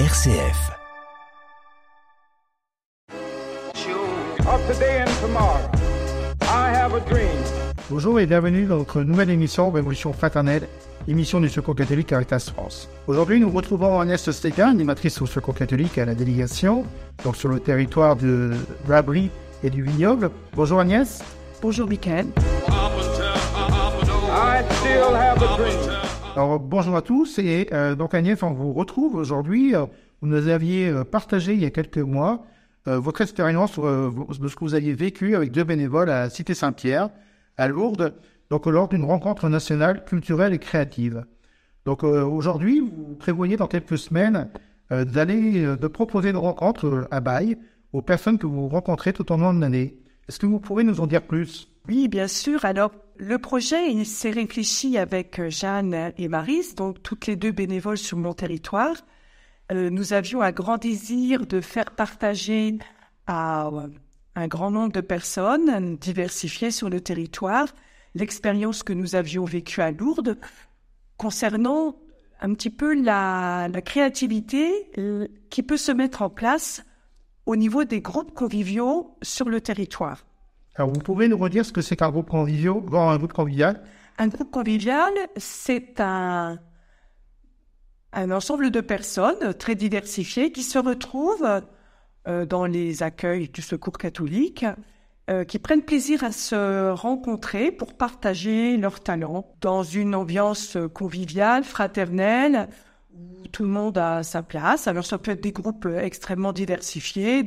RCF. Bonjour et bienvenue dans notre nouvelle émission Révolution fraternelle, émission du Secours catholique Caritas France. Aujourd'hui, nous retrouvons Agnès Stégan, animatrice au Secours catholique à la délégation, donc sur le territoire de Rabry et du Vignoble. Bonjour Agnès. Bonjour Michael. I still have a dream. Alors bonjour à tous et euh, donc Agnès, on vous retrouve aujourd'hui. Euh, Vous nous aviez euh, partagé il y a quelques mois euh, votre expérience euh, de ce que vous aviez vécu avec deux bénévoles à Cité Saint-Pierre, à Lourdes, donc lors d'une rencontre nationale culturelle et créative. Donc euh, aujourd'hui, vous prévoyez dans quelques semaines d'aller, de proposer une rencontre à Baye aux personnes que vous rencontrez tout au long de l'année. Est-ce que vous pouvez nous en dire plus? Oui, bien sûr. Alors, le projet, il s'est réfléchi avec euh, Jeanne et Maris, donc toutes les deux bénévoles sur mon territoire. Euh, nous avions un grand désir de faire partager à euh, un grand nombre de personnes diversifiées sur le territoire l'expérience que nous avions vécue à Lourdes concernant un petit peu la, la créativité qui peut se mettre en place au niveau des groupes conviviaux sur le territoire. Alors vous pouvez nous redire ce que c'est qu'un groupe convivial, un groupe convivial? Convivial, c'est un, un ensemble de personnes très diversifiées qui se retrouvent euh, dans les accueils du Secours catholique, euh, qui prennent plaisir à se rencontrer pour partager leurs talents dans une ambiance conviviale, fraternelle, où tout le monde a sa place. Alors ça peut être des groupes extrêmement diversifiés,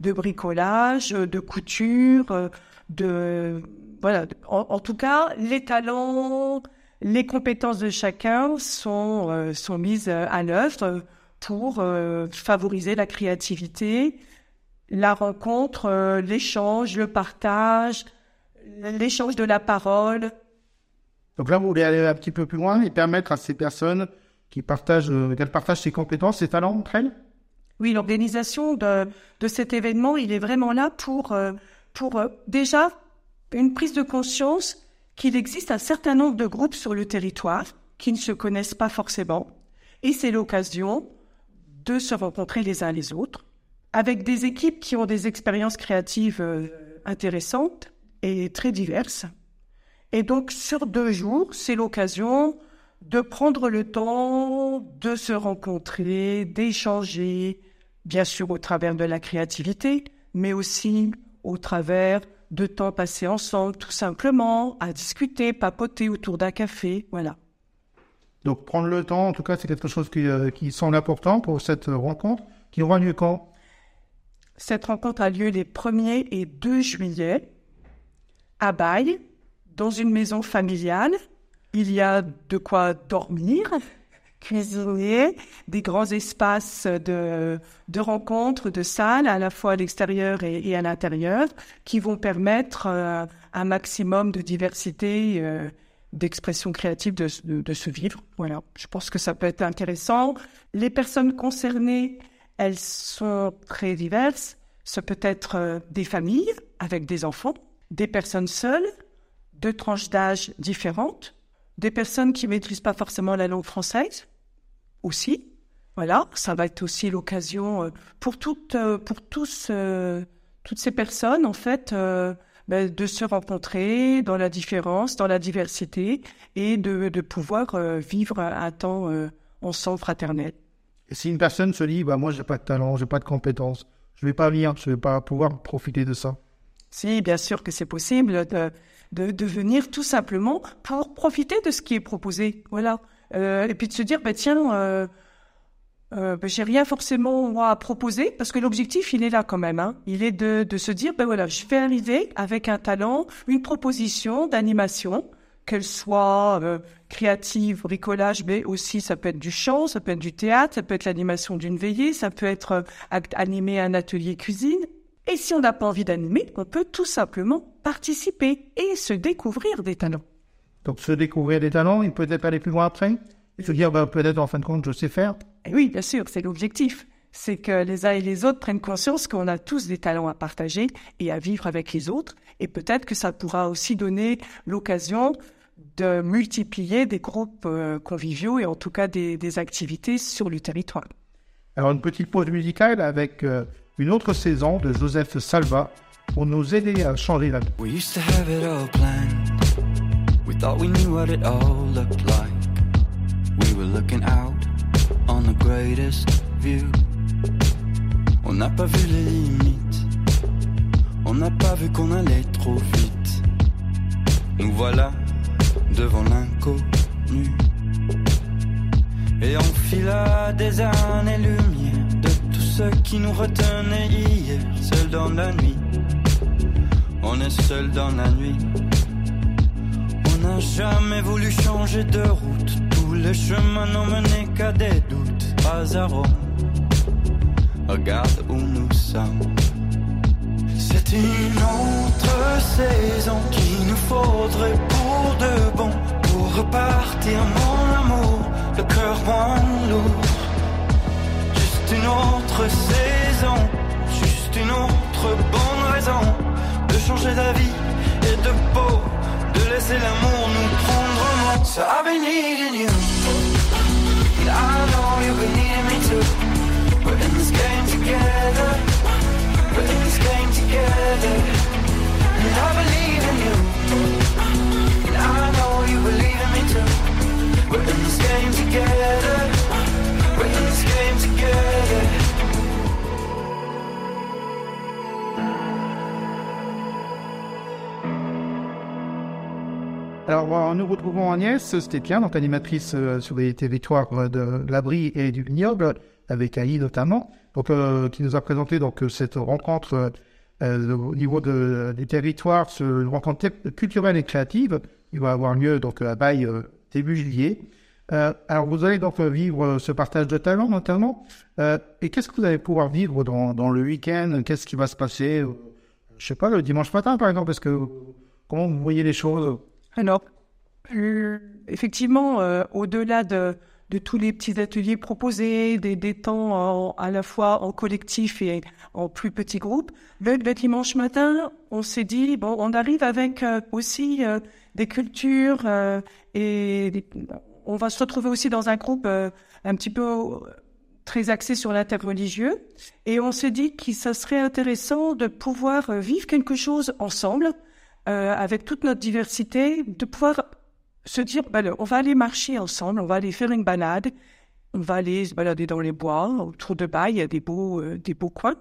de bricolage, de couture, euh, de voilà. En, tout cas, les talents, les compétences de chacun sont euh, sont mises à l'œuvre pour euh, favoriser la créativité, la rencontre, euh, l'échange, le partage, l'échange de la parole. Donc là, vous voulez aller un petit peu plus loin et permettre à ces personnes qui partagent, euh, qu'elles partagent ses compétences, ses talents entre elles? Oui, l'organisation de, cet événement, il est vraiment là pour, euh, pour euh, déjà une prise de conscience qu'il existe un certain nombre de groupes sur le territoire qui ne se connaissent pas forcément. Et c'est l'occasion de se rencontrer les uns les autres avec des équipes qui ont des expériences créatives euh, intéressantes et très diverses. Et donc, sur deux jours, c'est l'occasion de prendre le temps de se rencontrer, d'échanger, bien sûr au travers de la créativité, mais aussi au travers de temps passés ensemble, tout simplement, à discuter, papoter autour d'un café, voilà. Donc prendre le temps, en tout cas, c'est quelque chose qui, euh, qui semble important pour cette rencontre, qui aura lieu quand? Cette rencontre a lieu les 1er et 2 juillet à Baye, dans une maison familiale. Il y a de quoi dormir, cuisiner, des grands espaces de, de rencontres, de salles, à la fois à l'extérieur et, à l'intérieur, qui vont permettre euh, un maximum de diversité, euh, d'expression créative de se vivre. Voilà, je pense que ça peut être intéressant. Les personnes concernées, elles sont très diverses. Ce peut être euh, des familles avec des enfants, des personnes seules, deux tranches d'âge différentes, des personnes qui maîtrisent pas forcément la langue française aussi. Voilà, ça va être aussi l'occasion euh, pour toutes, euh, pour tous, euh, toutes ces personnes en fait ben, de se rencontrer dans la différence, dans la diversité et de, de pouvoir vivre un temps ensemble fraternel. Et si une personne se dit, bah, moi, j'ai pas de talent, j'ai pas de compétences, je vais pas venir, je vais pas pouvoir profiter de ça. Si, bien sûr que c'est possible de, de, venir tout simplement pour profiter de ce qui est proposé. Voilà. Euh, et puis de se dire, bah, tiens, euh, euh, bah, j'ai rien forcément moi, à proposer, parce que l'objectif, il est là quand même. Hein. Il est de, de se dire, ben voilà, je vais arriver avec un talent, une proposition d'animation, qu'elle soit euh, créative, bricolage, mais aussi ça peut être du chant, ça peut être du théâtre, ça peut être l'animation d'une veillée, ça peut être euh, animer un atelier cuisine. Et si on n'a pas envie d'animer, on peut tout simplement participer et se découvrir des talents. Donc se découvrir des talents, et peut-être aller plus loin après, et se dire, bah, peut-être en fin de compte, je sais faire. Et oui, bien sûr, c'est l'objectif. C'est que les uns et les autres prennent conscience qu'on a tous des talents à partager et à vivre avec les autres. Et peut-être que ça pourra aussi donner l'occasion de multiplier des groupes euh, conviviaux et en tout cas des, des activités sur le territoire. Alors une petite pause musicale avec euh, une autre saison de Joseph Salva pour nous aider à changer la vie. We thought we knew what it all looked like. We were looking out on the greatest view. On n'a pas vu les limites. On n'a pas vu qu'on allait trop vite. Nous voilà devant l'inconnu. Et on fila des années-lumière ce qui nous retenait hier, seul dans la nuit. On est seul dans la nuit. On n'a jamais voulu changer de route. Tous les chemins n'ont mené qu'à des doutes. Rome. Regarde où nous sommes. C'est une autre saison qu'il nous faudrait pour de bon. Pour repartir, mon amour, le cœur moins lourd. Juste une autre saison, juste une autre bonne raison de changer d'avis et de peau, de laisser l'amour nous prendre en So I've been needing you, and I know you've been needing me too. We're in this game together, we're in this game together, and I believe in you, Alors bon, nous retrouvons Agnès Stépian, donc animatrice euh, sur les territoires euh, de l'Abri et du Vignoble, avec AI notamment, donc euh, qui nous a présenté donc euh, cette rencontre euh, euh, au niveau de, des territoires, ce, une rencontre culturelle et créative, qui va avoir lieu donc à euh, début juillet. Euh, alors vous allez donc euh, vivre euh, ce partage de talents notamment. Euh, et qu'est-ce que vous allez pouvoir vivre dans, dans le week-end? Qu'est-ce qui va se passer? Euh, Je sais pas, le dimanche matin par exemple, parce que comment vous voyez les choses? Alors, euh, effectivement, euh, au-delà de, de tous les petits ateliers proposés, des, des temps en- à la fois en collectif et en plus petits groupes, le, le dimanche matin, on s'est dit, bon, on arrive avec euh, aussi euh, des cultures euh, et on va se retrouver aussi dans un groupe euh, un petit peu euh, très axé sur l'interreligieux. Et on s'est dit que ça serait intéressant de pouvoir vivre quelque chose ensemble, euh, avec toute notre diversité, de pouvoir se dire, ben, on va aller marcher ensemble, on va aller faire une balade, on va aller se balader dans les bois, autour de Baille, il y a des beaux, euh, des beaux coins,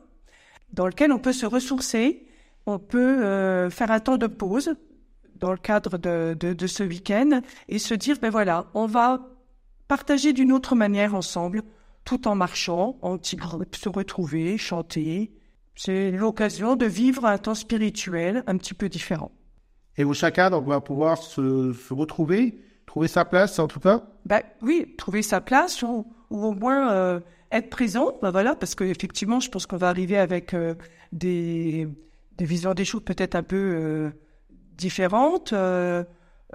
dans lesquels on peut se ressourcer, on peut euh, faire un temps de pause dans le cadre de, de, de ce week-end et se dire, ben voilà, on va partager d'une autre manière ensemble, tout en marchant, en se retrouver, chanter. C'est l'occasion de vivre un temps spirituel un petit peu différent. Et où chacun donc, va pouvoir se, se retrouver, trouver sa place en tout cas. Ben oui, trouver sa place ou, ou au moins euh, être présent, ben voilà, parce qu'effectivement, je pense qu'on va arriver avec euh, des, des visions des choses peut-être un peu euh, différentes. euh,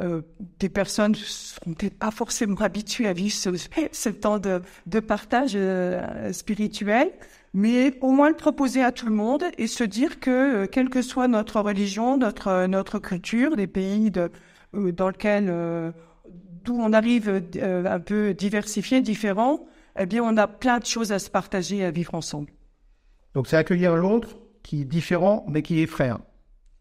euh, des personnes seront peut-être pas forcément habituées à vivre ce, ce temps de, de partage euh, spirituel, mais au moins le proposer à tout le monde et se dire que, euh, quelle que soit notre religion, notre, euh, notre culture, les pays de, euh, dans lesquels euh, d'où on arrive un peu diversifié, différent, eh bien, on a plein de choses à se partager et à vivre ensemble. Donc c'est accueillir l'autre qui est différent mais qui est frère.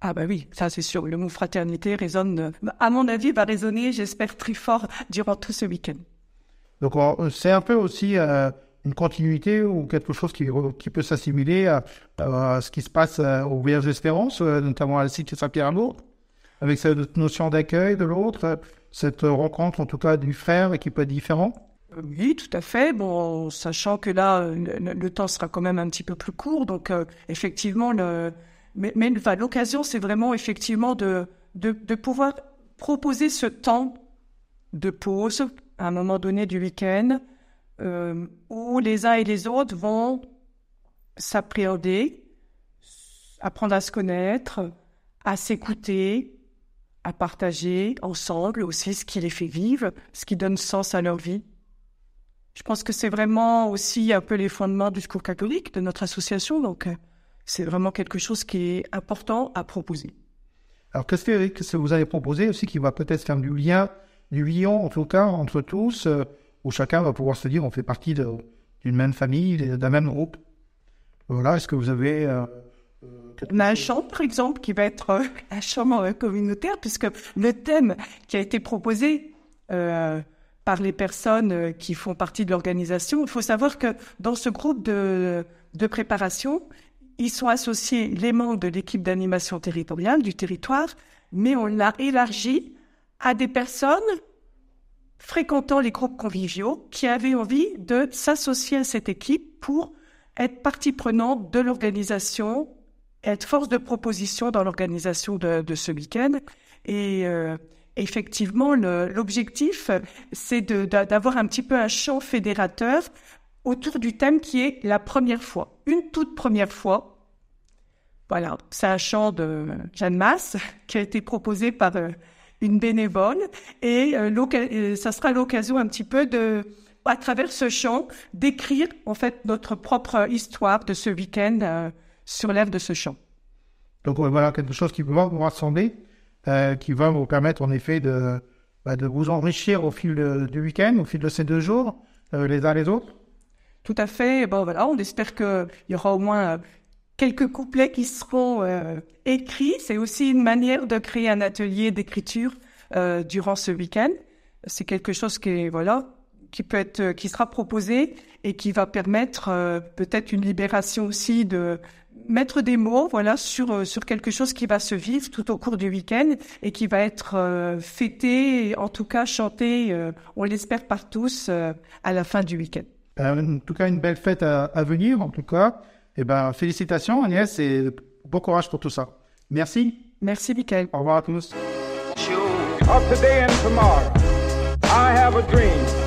Ah bah oui, ça c'est sûr. Le mot fraternité résonne, à mon avis, va résonner, j'espère, très fort durant tout ce week-end. Donc on- c'est un peu aussi une continuité ou quelque chose qui, peut s'assimiler à, ce qui se passe euh, au voyage d'espérance, euh, notamment à la cité Saint-Pierre-à-Lourdes, avec cette notion d'accueil de l'autre, cette rencontre en tout cas du frère qui peut être différent. Oui, tout à fait. Bon, sachant que là, euh, le, temps sera quand même un petit peu plus court, donc effectivement, mais, l'occasion, c'est vraiment effectivement de pouvoir proposer ce temps de pause à un moment donné du week-end euh, où les uns et les autres vont s'appréhender, apprendre à se connaître, à s'écouter, à partager ensemble aussi ce qui les fait vivre, ce qui donne sens à leur vie. Je pense que c'est vraiment aussi un peu les fondements du discours catholique de notre association, donc euh, c'est vraiment quelque chose qui est important à proposer. Alors qu'est-ce que, qu'est-ce que vous avez proposé aussi qui va peut-être faire du lien, du lien en tout cas entre tous, euh, où chacun va pouvoir se dire on fait partie d'une même famille, d'un même groupe. Voilà, est-ce que vous avez... Euh, on a un chant, par exemple, qui va être euh, un chant euh, communautaire, puisque le thème qui a été proposé euh, par les personnes qui font partie de l'organisation, il faut savoir que dans ce groupe de, de préparation, ils sont associés les membres de l'équipe d'animation territoriale du territoire, mais on l'a élargi à des personnes fréquentant les groupes conviviaux qui avaient envie de s'associer à cette équipe pour être partie prenante de l'organisation, être force de proposition dans l'organisation de, ce week-end. Et euh, effectivement, l'objectif, c'est d'avoir un petit peu un champ fédérateur autour du thème qui est la première fois, une toute première fois. Voilà, c'est un chant de Jeanne Masse qui a été proposé par euh, une bénévole et euh, ça sera l'occasion un petit peu de, à travers ce chant, d'écrire en fait notre propre histoire de ce week-end sur l'œuvre de ce chant. Donc voilà quelque chose qui va vous rassembler, euh, qui va vous permettre en effet de, bah, de vous enrichir au fil du week-end, au fil de ces deux jours, euh, les uns les autres. Tout à fait. Bon voilà, on espère qu'il y aura au moins euh, quelques couplets qui seront écrits. C'est aussi une manière de créer un atelier d'écriture durant ce week-end. C'est quelque chose qui voilà qui peut être qui sera proposé et qui va permettre peut-être une libération aussi de mettre des mots voilà sur euh, sur quelque chose qui va se vivre tout au cours du week-end et qui va être euh, fêté en tout cas chanté euh, on l'espère par tous à la fin du week-end. en tout cas une belle fête à, venir en tout cas eh ben félicitations Agnès et bon courage pour tout ça. Merci. Merci Michael. Au revoir à tous. Of today and tomorrow, I have a dream.